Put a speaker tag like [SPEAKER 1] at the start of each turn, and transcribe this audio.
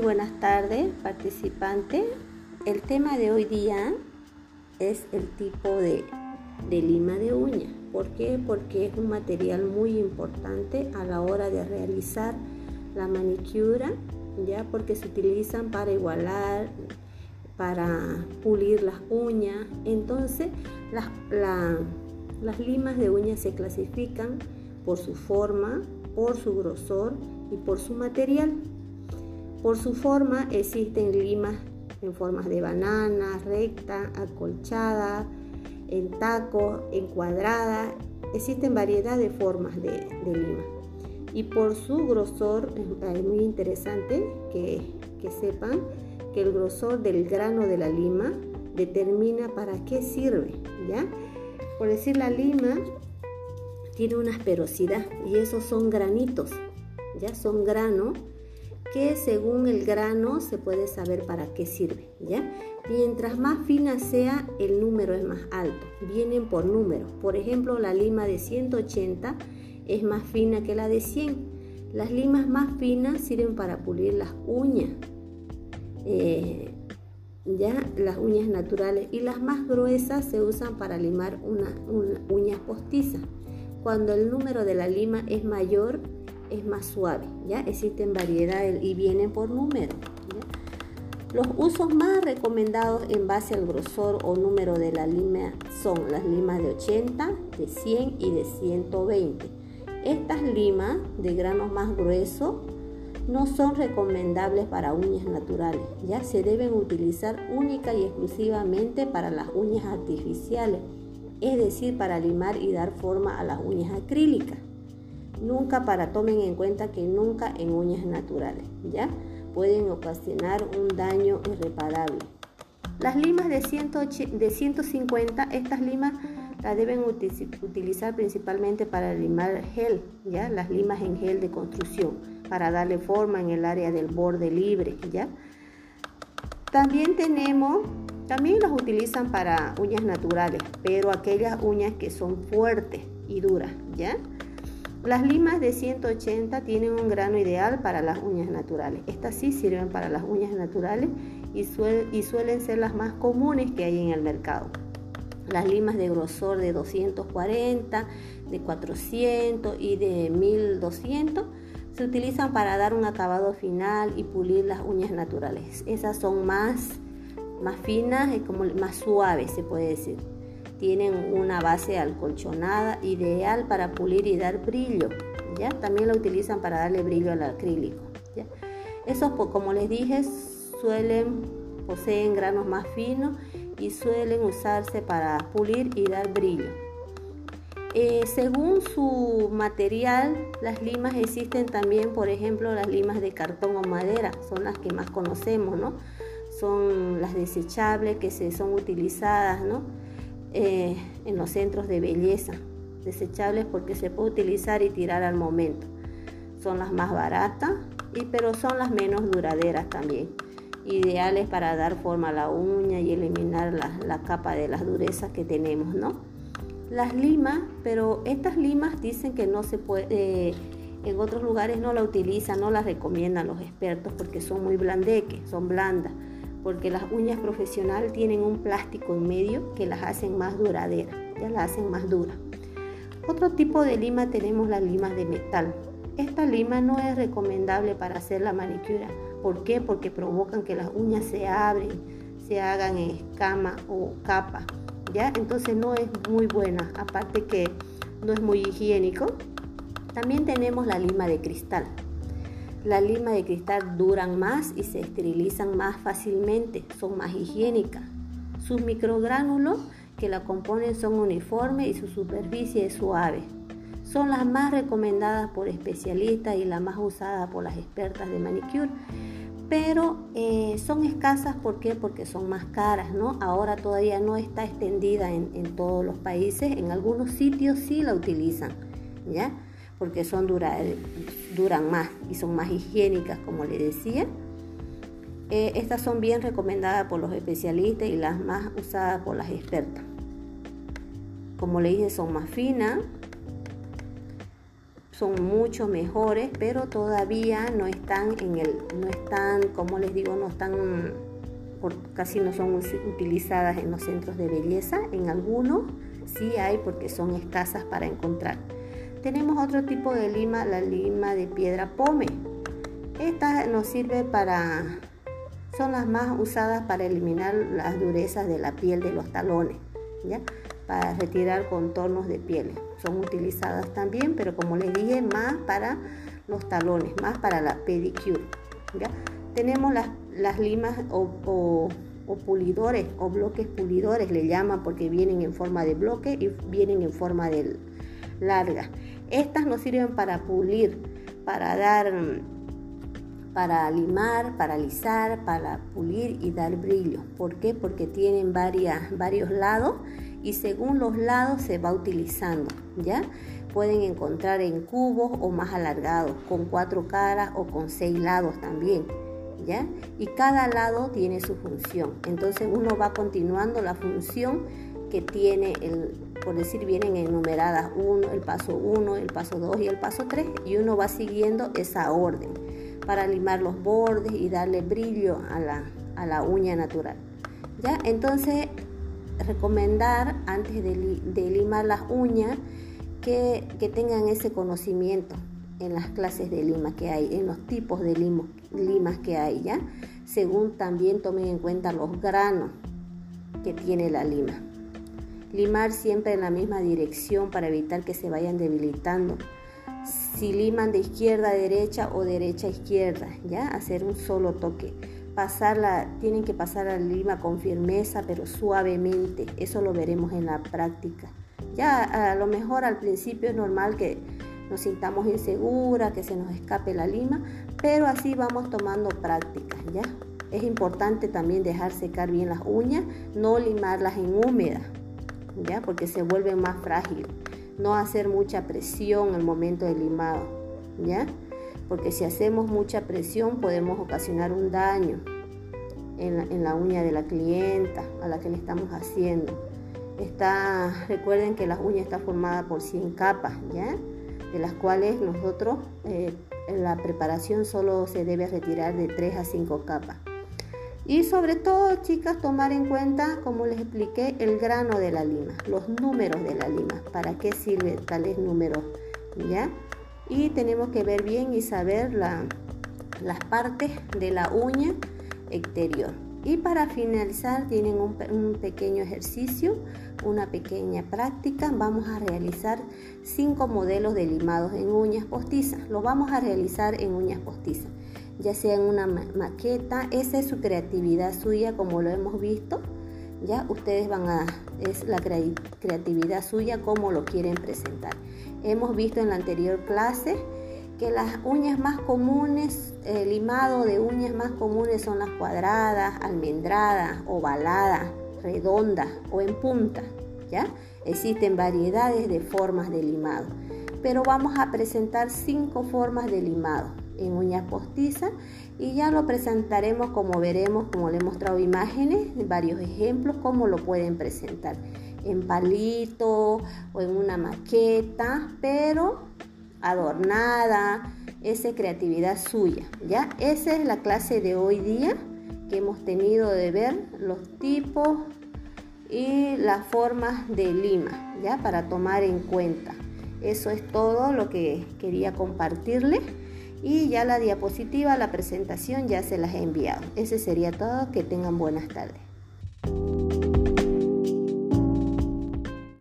[SPEAKER 1] Muy buenas tardes, participante. El tema de hoy día es el tipo de, lima de uña. ¿Por qué? Porque es un material muy importante a la hora de realizar la manicura, ya porque se utilizan para igualar, para pulir las uñas. Entonces, las, las limas de uñas se clasifican por su forma, por su grosor y por su material. Por su forma existen limas en formas de banana, recta, acolchada, en taco, encuadrada. Existen variedad de formas de, lima. Y por su grosor, es muy interesante que, que sepan que el grosor del grano de la lima determina para qué sirve, ¿ya? Por decir, la lima tiene una asperosidad y esos son granitos, ya son grano que según el grano se puede saber para qué sirve, ¿ya? Mientras más fina sea, el número es más alto. Vienen por número. Por ejemplo, la lima de 180 es más fina que la de 100. Las limas más finas sirven para pulir las uñas, eh, ya las uñas naturales, y las más gruesas se usan para limar una uñas postizas. Cuando el número de la lima es mayor, es más suave. ¿ya? Existen variedades y vienen por número. Los usos más recomendados en base al grosor o número de la lima son las limas de 80, de 100 y de 120. Estas limas de granos más gruesos no son recomendables para uñas naturales, ya se deben utilizar única y exclusivamente para las uñas artificiales, es decir, para limar y dar forma a las uñas acrílicas. Nunca para tomen en cuenta que nunca en uñas naturales, ¿ya? Pueden ocasionar un daño irreparable. Las limas de, 150, estas limas las deben utilizar principalmente para limar gel, ¿ya? Las limas en gel de construcción, para darle forma en el área del borde libre, ¿ya? También tenemos, también las utilizan para uñas naturales, pero aquellas uñas que son fuertes y duras, ¿ya? Las limas de 180 tienen un grano ideal para las uñas naturales. Estas sí sirven para las uñas naturales y, suelen ser las más comunes que hay en el mercado. Las limas de grosor de 240, de 400 y de 1200 se utilizan para dar un acabado final y pulir las uñas naturales. Esas son más, más finas y como más suaves, se puede decir. Tienen una base alcolchonada ideal para pulir y dar brillo. ¿ya? También la utilizan para darle brillo al acrílico. Esos, como les dije, suelen poseen granos más finos y suelen usarse para pulir y dar brillo. Eh, según su material, las limas existen también, por ejemplo, las limas de cartón o madera, son las que más conocemos, ¿no? Son las desechables que se son utilizadas, ¿no? Eh, en los centros de belleza, desechables porque se puede utilizar y tirar al momento. Son las más baratas, y, pero son las menos duraderas también. Ideales para dar forma a la uña y eliminar la, capa de las durezas que tenemos, ¿no? Las limas, pero estas limas dicen que no se puede, en otros lugares no la utilizan, no las recomiendan los expertos porque son muy blandeques, son blandas porque las uñas profesionales tienen un plástico en medio que las hacen más duraderas, ya las hacen más duras. Otro tipo de lima tenemos las limas de metal. Esta lima no es recomendable para hacer la manicura. ¿Por qué? Porque provocan que las uñas se abren, se hagan escama o capa. ¿ya? Entonces no es muy buena, aparte que no es muy higiénico. También tenemos la lima de cristal. La lima de cristal duran más y se esterilizan más fácilmente, son más higiénicas. Sus microgránulos que la componen son uniformes y su superficie es suave. Son las más recomendadas por especialistas y las más usadas por las expertas de manicure, pero eh, son escasas ¿por qué? porque son más caras, ¿no? Ahora todavía no está extendida en, en todos los países, en algunos sitios sí la utilizan, ¿ya? Porque son duran más y son más higiénicas, como le decía. Eh, estas son bien recomendadas por los especialistas y las más usadas por las expertas. Como le dije, son más finas, son mucho mejores, pero todavía no están en el, no están, como les digo, no están, casi no son utilizadas en los centros de belleza. En algunos sí hay porque son escasas para encontrar. Tenemos otro tipo de lima, la lima de piedra pome. Esta nos sirve para, son las más usadas para eliminar las durezas de la piel de los talones, ¿ya? para retirar contornos de piel. Son utilizadas también, pero como les dije, más para los talones, más para la pedicure. ¿ya? Tenemos las, las limas o, o, pulidores o bloques pulidores, le llaman porque vienen en forma de bloque y vienen en forma de larga. Estas nos sirven para pulir, para dar para limar, para alisar, para pulir y dar brillo. ¿Por qué? Porque tienen varias, varios lados y según los lados se va utilizando, ¿ya? Pueden encontrar en cubos o más alargados, con cuatro caras o con seis lados también, ¿ya? Y cada lado tiene su función. Entonces uno va continuando la función que tiene el, por decir, vienen enumeradas uno, el paso 1, el paso 2 y el paso 3 y uno va siguiendo esa orden para limar los bordes y darle brillo a la, a la uña natural. ¿Ya? Entonces, recomendar antes de, limar las uñas que, tengan ese conocimiento en las clases de lima que hay, en los tipos de limas que hay, ¿ya? Según también tomen en cuenta los granos que tiene la lima. Limar siempre en la misma dirección para evitar que se vayan debilitando si liman de izquierda a derecha o derecha a izquierda, ¿ya? Hacer un solo toque. Pasarla, tienen que pasar la lima con firmeza, pero suavemente. Eso lo veremos en la práctica. Ya a lo mejor al principio es normal que nos sintamos insegura, que se nos escape la lima, pero así vamos tomando práctica, ¿ya? Es importante también dejar secar bien las uñas, no limarlas en húmeda, ¿ya? Porque se vuelven más frágiles no hacer mucha presión al momento del limado, ¿ya? Porque si hacemos mucha presión podemos ocasionar un daño en la, uña de la clienta a la que le estamos haciendo. Está, recuerden que la uña está formada por 100 capas, ¿ya? De las cuales nosotros eh, en la preparación solo se debe retirar de 3 a 5 capas. Y sobre todo, chicas, tomar en cuenta, como les expliqué, el grano de la lima, los números de la lima, para qué sirve tales números, ¿ya? Y tenemos que ver bien y saber las partes de la uña exterior. Y para finalizar tienen un, un, pequeño ejercicio, una pequeña práctica. Vamos a realizar cinco modelos de limados en uñas postizas. Lo vamos a realizar en uñas postizas ya sea en una maqueta, esa es su creatividad suya como lo hemos visto, ya ustedes van a, es la creatividad suya como lo quieren presentar. Hemos visto en la anterior clase que las uñas más comunes, el limado de uñas más comunes son las cuadradas, almendradas, ovaladas, redondas o en punta, ¿ya? Existen variedades de formas de limado, pero vamos a presentar cinco formas de limado en uñas postizas y ya lo presentaremos como veremos, como le he mostrado imágenes, varios ejemplos, cómo lo pueden presentar en palito o en una maqueta, pero adornada, esa creatividad suya, ¿ya? Esa es la clase de hoy día que hemos tenido de ver los tipos y las formas de lima, ¿ya? Para tomar en cuenta. Eso es todo lo que quería compartirles y ya la diapositiva, la presentación ya se las he enviado. Ese sería todo. Que tengan buenas tardes.